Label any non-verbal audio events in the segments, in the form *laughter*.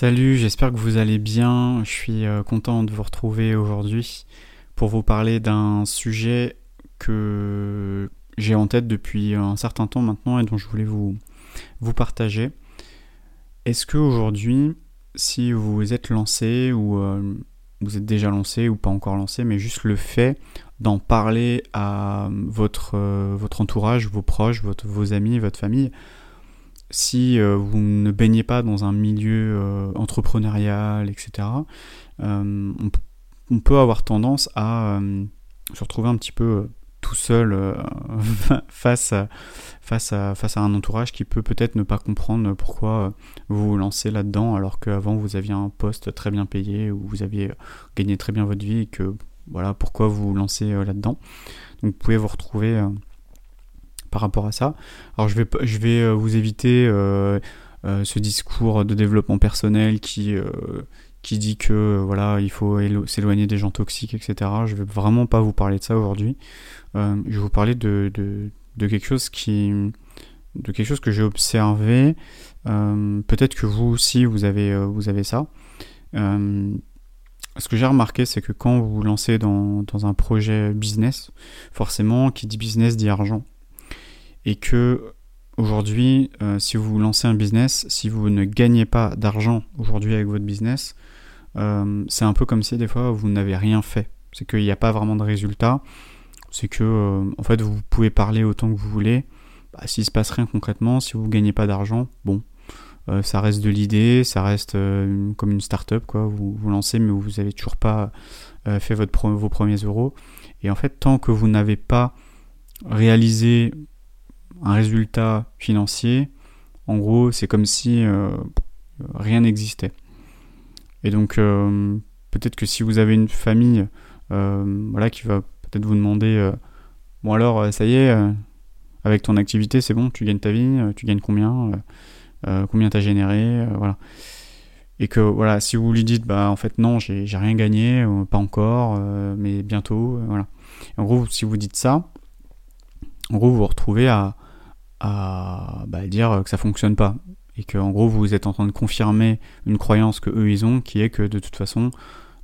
Salut, j'espère que vous allez bien. Je suis euh, content de vous retrouver aujourd'hui pour vous parler d'un sujet que j'ai en tête depuis un certain temps maintenant et dont je voulais vous, vous partager. Est-ce que aujourd'hui, si vous êtes lancé ou euh, vous êtes déjà lancé ou pas encore lancé, mais juste le fait d'en parler à votre, euh, votre entourage, vos proches, votre, vos amis, votre famille, si euh, vous ne baignez pas dans un milieu euh, entrepreneurial, etc., euh, on, peut avoir tendance à se retrouver un petit peu tout seul *laughs* face, à, face, à, face à un entourage qui peut peut-être ne pas comprendre pourquoi vous vous lancez là-dedans alors qu'avant vous aviez un poste très bien payé ou vous aviez gagné très bien votre vie et que voilà pourquoi vous vous lancez là-dedans. Donc vous pouvez vous retrouver par rapport à ça. Alors je vais, je vais euh, vous éviter euh, euh, ce discours de développement personnel qui, qui dit que voilà il faut s'éloigner des gens toxiques, etc. Je vais vraiment pas vous parler de ça aujourd'hui. je vais vous parler de, de, de, quelque chose qui de quelque chose que j'ai observé. Peut-être que vous aussi vous avez, vous avez ça. ce que j'ai remarqué, c'est que quand vous vous lancez dans, dans, un projet business, forcément, qui dit business dit argent et que aujourd'hui, euh, si vous lancez un business, si vous ne gagnez pas d'argent aujourd'hui avec votre business, euh, c'est un peu comme si des fois vous n'avez rien fait. C'est qu'il n'y a pas vraiment de résultat. C'est que euh, en fait vous pouvez parler autant que vous voulez. Bah, S'il se passe rien concrètement, si vous ne gagnez pas d'argent, bon, ça reste de l'idée, ça reste comme une start-up quoi. Vous vous lancez mais vous n'avez toujours pas fait votre vos premiers euros. Et en fait, tant que vous n'avez pas réalisé un résultat financier, en gros, c'est comme si euh, rien n'existait. Et donc, euh, peut-être que si vous avez une famille euh, voilà, qui va peut-être vous demander Bon, alors, ça y est, avec ton activité, c'est bon, tu gagnes ta vie, tu gagnes combien Combien t'as généré Voilà. Et que, voilà, si vous lui dites Bah, en fait, non, j'ai rien gagné, pas encore, mais bientôt, voilà. En gros, si vous dites ça, en gros, vous vous retrouvez à, bah, dire que ça fonctionne pas. Et que en gros vous êtes en train de confirmer une croyance que eux ils ont qui est que de toute façon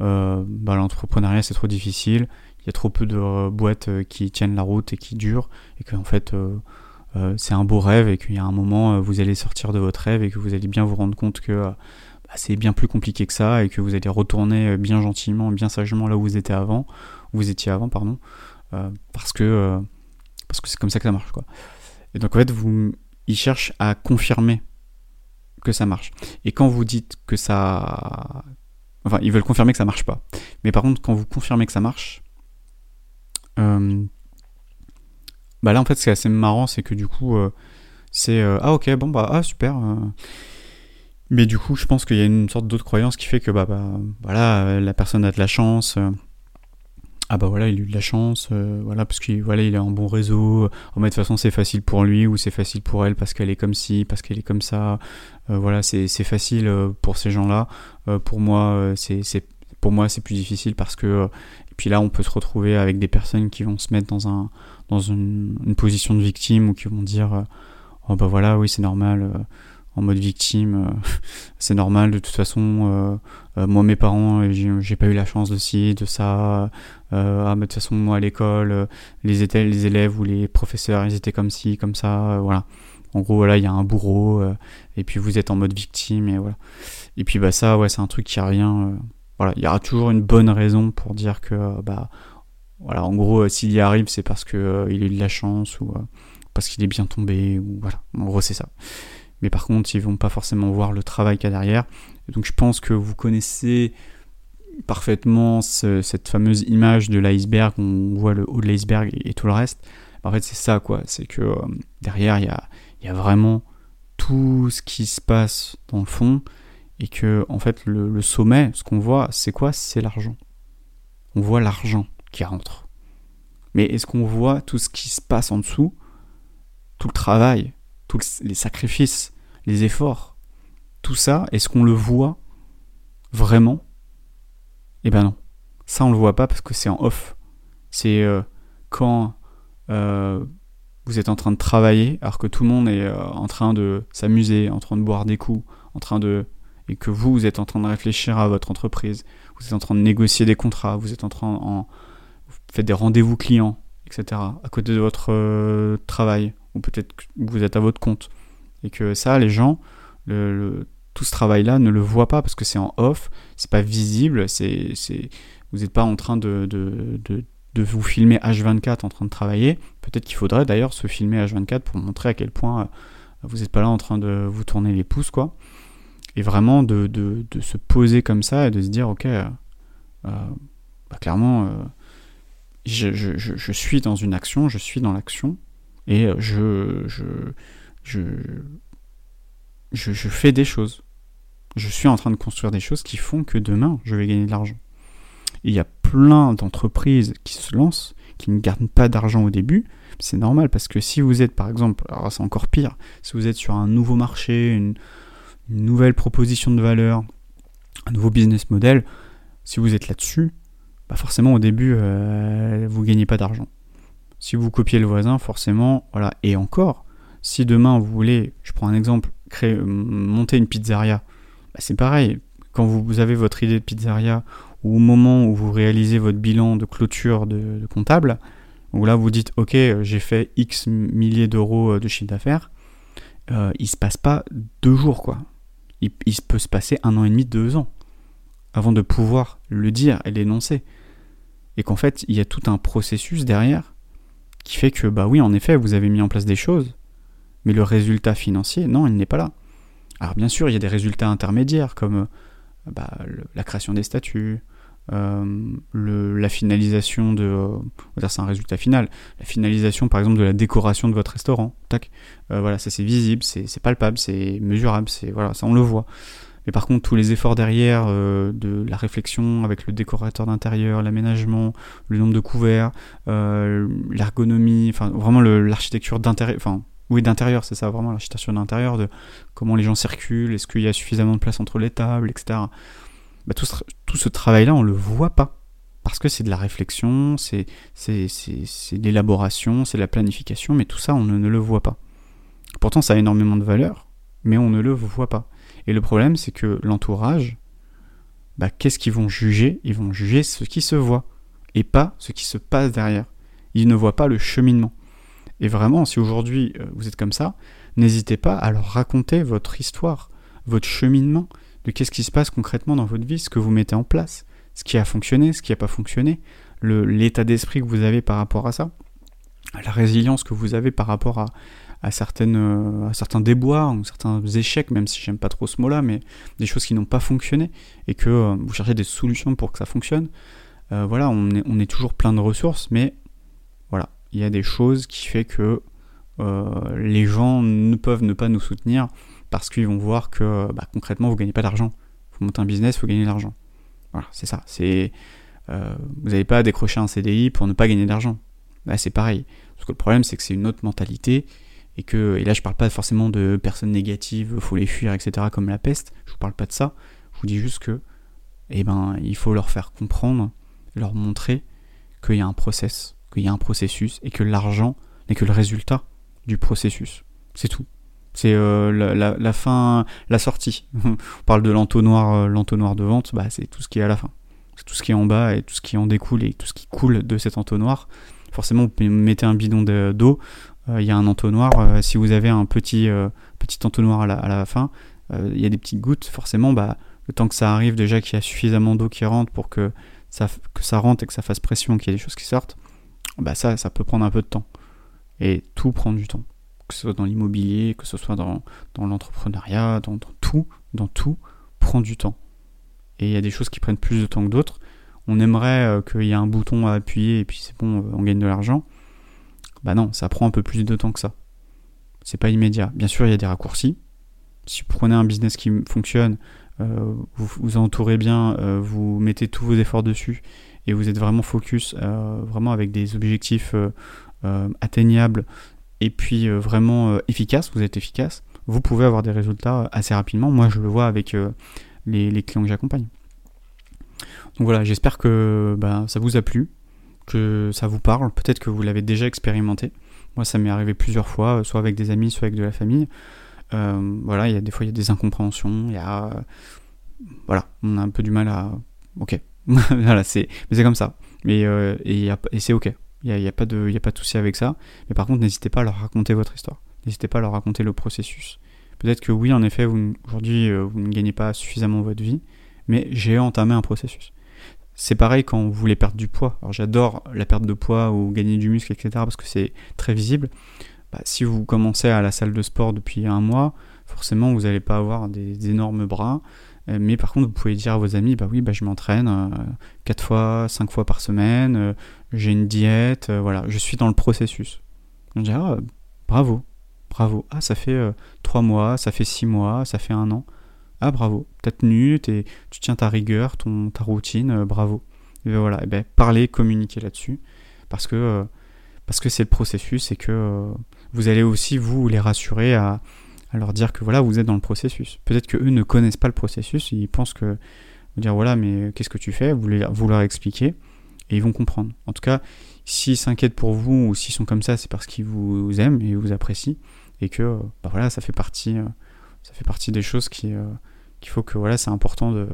euh, bah, l'entrepreneuriat c'est trop difficile. Il y a trop peu de euh, boîtes euh, qui tiennent la route et qui durent. Et que en fait c'est un beau rêve. Et qu'il y a un moment vous allez sortir de votre rêve et que vous allez bien vous rendre compte que bah, c'est bien plus compliqué que ça et que vous allez retourner bien gentiment bien sagement là où vous étiez avant vous étiez avant pardon parce que parce que c'est comme ça que ça marche quoi et donc en fait, vous, ils cherchent à confirmer que ça marche. Et quand vous dites que ça... Enfin, ils veulent confirmer que ça marche pas. Mais par contre, quand vous confirmez que ça marche, euh, bah là en fait, ce qui est assez marrant, c'est que du coup, euh, c'est euh, ah ok, bon bah ah super. mais du coup, je pense qu'il y a une sorte d'autre croyance qui fait que bah, bah voilà, la personne a de la chance ah bah voilà, il a eu de la chance, euh, voilà, parce qu'il voilà, il a un bon réseau. En de toute façon, c'est facile pour lui ou c'est facile pour elle parce qu'elle est comme ci, parce qu'elle est comme ça. Euh, voilà, c'est facile euh, pour ces gens-là. pour moi, c'est pour moi c'est plus difficile parce que et puis là, on peut se retrouver avec des personnes qui vont se mettre dans un dans une, une position de victime ou qui vont dire oh bah voilà, oui, c'est normal en mode victime. Euh, *laughs* c'est normal, de toute façon, euh, euh, moi, mes parents, j'ai pas eu la chance de ci, de ça. ah, mais de toute façon, moi, à l'école, les, les élèves ou les professeurs, ils étaient comme ci, comme ça, voilà. En gros, voilà, il y a un bourreau, et puis vous êtes en mode victime, et voilà. Et puis, bah, ça, ouais, c'est un truc qui revient. voilà, il y aura toujours une bonne raison pour dire que, bah, voilà, en gros, s'il y arrive, c'est parce qu'il a eu de la chance, ou parce qu'il est bien tombé, ou voilà. En gros, c'est ça mais par contre ils vont pas forcément voir le travail qu'il y a derrière. donc je pense que vous connaissez parfaitement cette fameuse image de l'iceberg, on voit le haut de l'iceberg et, tout le reste. En fait c'est ça quoi, c'est que euh, derrière il y a, y a, vraiment tout ce qui se passe dans le fond et que en fait le, le sommet, ce qu'on voit, c'est quoi? C'est l'argent. On voit l'argent qui rentre. Mais est-ce qu'on voit tout ce qui se passe en dessous? Tout le travail, tous les sacrifices, les efforts, tout ça, est-ce qu'on le voit vraiment? Eh ben non. Ça, on le voit pas parce que c'est en off. C'est euh, quand euh, vous êtes en train de travailler, alors que tout le monde est euh, en train de s'amuser, en train de boire des coups, en train de. et que vous, vous êtes en train de réfléchir à votre entreprise, vous êtes en train de négocier des contrats, vous êtes en train en, vous faites des rendez-vous clients, etc. à côté de votre travail, ou peut-être que vous êtes à votre compte, et que ça, les gens, tout ce travail-là ne le voient pas parce que c'est en off, c'est pas visible, c'est, vous n'êtes pas en train de, de, de, vous filmer H24 en train de travailler. Peut-être qu'il faudrait d'ailleurs se filmer H24 pour montrer à quel point euh, vous n'êtes pas là en train de vous tourner les pouces, quoi. Et vraiment de, se poser comme ça et de se dire, ok, euh, euh bah, clairement, euh, je, je, je, suis dans une action, je suis dans l'action, et je, je, je, fais des choses. Je suis en train de construire des choses qui font que demain, je vais gagner de l'argent. Il y a plein d'entreprises qui se lancent, qui ne gardent pas d'argent au début. C'est normal parce que si vous êtes, par exemple, alors c'est encore pire, si vous êtes sur un nouveau marché, une, une nouvelle proposition de valeur, un nouveau business model, si vous êtes là-dessus, bah forcément au début, euh, vous gagnez pas d'argent. Si vous copiez le voisin, forcément, voilà. Et encore, si demain vous voulez, je prends un exemple, créer, monter une pizzeria, bah c'est pareil. Quand vous avez votre idée de pizzeria, ou au moment où vous réalisez votre bilan de clôture de, comptable, où là vous dites ok j'ai fait X milliers d'euros de chiffre d'affaires, euh, il se passe pas deux jours quoi. Il, il, peut se passer un an et demi, deux ans avant de pouvoir le dire et l'énoncer. Et qu'en fait il y a tout un processus derrière qui fait que bah oui en effet vous avez mis en place des choses, mais le résultat financier non il n'est pas là. Alors bien sûr il y a des résultats intermédiaires comme bah, le, la création des statuts, euh, le, la finalisation de, euh, c'est un résultat final, la finalisation par exemple de la décoration de votre restaurant, tac, euh, voilà, ça c'est visible, c'est palpable, c'est mesurable, c'est voilà, ça on le voit. Mais par contre, tous les efforts derrière euh, de la réflexion avec le décorateur d'intérieur, l'aménagement, le nombre de couverts, euh, l'ergonomie, enfin vraiment l'architecture d'intérieur, oui, d'intérieur, c'est ça, vraiment l'architecture d'intérieur, de comment les gens circulent, est-ce qu'il y a suffisamment de place entre les tables, etc. Bah, tout, ce, travail-là, on le voit pas. Parce que c'est de la réflexion, c'est de l'élaboration, c'est de la planification, mais tout ça, on ne, ne, le voit pas. Pourtant, ça a énormément de valeur, mais on ne le voit pas. Et le problème, c'est que l'entourage, bah, qu'est-ce qu'ils vont juger? Ils vont juger ce qui se voit, et pas ce qui se passe derrière. Ils ne voient pas le cheminement. Et vraiment, si aujourd'hui euh, vous êtes comme ça, n'hésitez pas à leur raconter votre histoire, votre cheminement, de qu'est-ce qui se passe concrètement dans votre vie, ce que vous mettez en place, ce qui a fonctionné, ce qui n'a pas fonctionné, l'état d'esprit que vous avez par rapport à ça, la résilience que vous avez par rapport euh, à certains déboires ou certains échecs, même si j'aime pas trop ce mot-là, mais des choses qui n'ont pas fonctionné et que euh, vous cherchez des solutions pour que ça fonctionne. Voilà, on est, toujours plein de ressources, mais il y a des choses qui fait que euh, les gens ne peuvent ne pas nous soutenir parce qu'ils vont voir que bah, concrètement vous gagnez pas d'argent. Vous montez un business, vous gagnez de l'argent. Voilà, c'est ça. C'est euh, vous n'avez pas décrocher un CDI pour ne pas gagner d'argent. C'est pareil. Parce que le problème, c'est que c'est une autre mentalité et que et là, je parle pas forcément de personnes négatives, faut les fuir, etc. Comme la peste. Je vous parle pas de ça. Je vous dis juste que, eh ben, il faut leur faire comprendre, leur montrer qu'il y a un process, qu'il y a un processus et que l'argent n'est que le résultat du processus. C'est tout. C'est euh, la, la, fin, la sortie. *laughs* On parle de l'entonnoir, euh, l'entonnoir de vente, bah, c'est tout ce qui est à la fin. C'est tout ce qui est en bas et tout ce qui en découle et tout ce qui coule de cet entonnoir. Forcément, vous mettez un bidon d'eau, il euh, y a un entonnoir. Si vous avez un petit, petit entonnoir à la, à la fin, il y a des petites gouttes. Forcément, bah, le temps que ça arrive, déjà qu'il y a suffisamment d'eau qui rentre pour que ça, que ça rentre et que ça fasse pression, qu'il y ait des choses qui sortent, bah ça, ça peut prendre un peu de temps. Et tout prend du temps que ce soit dans l'immobilier, que ce soit dans, dans l'entrepreneuriat, dans, tout, dans tout, prend du temps. Et il y a des choses qui prennent plus de temps que d'autres. On aimerait euh, qu'il y ait un bouton à appuyer et puis c'est bon, euh, on gagne de l'argent. Bah non, ça prend un peu plus de temps que ça. C'est pas immédiat. Bien sûr, il y a des raccourcis. Si vous prenez un business qui fonctionne, euh, vous vous entourez bien, vous mettez tous vos efforts dessus et vous êtes vraiment focus, euh, vraiment avec des objectifs atteignables et puis euh, vraiment euh, efficace, vous êtes efficace, vous pouvez avoir des résultats euh, assez rapidement. Moi, je le vois avec les, clients que j'accompagne. Donc voilà, j'espère que bah, ça vous a plu, que ça vous parle. Peut-être que vous l'avez déjà expérimenté. Moi, ça m'est arrivé plusieurs fois, soit avec des amis, soit avec de la famille. voilà, il y a des fois il y a des incompréhensions, il y a voilà, on a un peu du mal à ok, *laughs* voilà, c'est mais c'est comme ça. Mais et, et c'est ok. Il n'y a, pas de, souci avec ça. Mais par contre, n'hésitez pas à leur raconter votre histoire. N'hésitez pas à leur raconter le processus. Peut-être que oui, en effet, aujourd'hui, vous ne gagnez pas suffisamment votre vie, mais j'ai entamé un processus. C'est pareil quand vous voulez perdre du poids. Alors j'adore la perte de poids ou gagner du muscle, etc. parce que c'est très visible. Bah, si vous commencez à la salle de sport depuis un mois, forcément vous n'allez pas avoir des, énormes bras. Euh, mais par contre, vous pouvez dire à vos amis, bah oui, bah, je m'entraîne 4 euh, fois, 5 fois par semaine, euh, j'ai une diète, voilà, je suis dans le processus. On dirait, ah, bravo, bravo. Ah, ça fait 3 mois, ça fait 6 mois, ça fait un an. Ah bravo, t'as tenu, tu tiens ta rigueur, ta routine, bravo. Et ben voilà, et ben, parler, communiquer là-dessus, parce que parce que c'est le processus et que vous allez aussi vous les rassurer à, leur dire que voilà vous êtes dans le processus. Peut-être que eux ne connaissent pas le processus, ils pensent que vous dire voilà mais qu'est-ce que tu fais, vous, vous leur expliquer et ils vont comprendre. En tout cas, s'ils s'inquiètent pour vous ou s'ils sont comme ça, c'est parce qu'ils vous aiment et vous apprécient et que bah voilà ça fait partie ça fait partie des choses qui qu'il faut que voilà, c'est important de,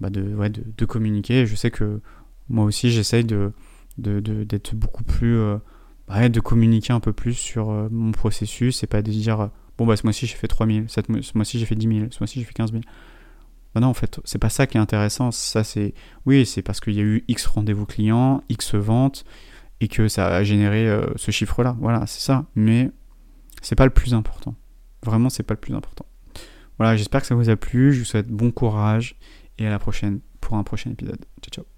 bah de, ouais, de, communiquer. Je sais que moi aussi, j'essaye de, d'être beaucoup plus. Euh, bah, de communiquer un peu plus sur euh, mon processus et pas de dire bon, bah ce mois-ci j'ai fait 3000, ce mois-ci j'ai fait 10 000, ce mois-ci j'ai fait 15 000. Bah non, en fait, c'est pas ça qui est intéressant. Ça, c'est. Oui, c'est parce qu'il y a eu X rendez-vous clients, X ventes et que ça a généré euh, ce chiffre-là. Voilà, c'est ça. Mais c'est pas le plus important. Vraiment, c'est pas le plus important. Voilà, j'espère que ça vous a plu. Je vous souhaite bon courage et à la prochaine pour un prochain épisode. Ciao, ciao.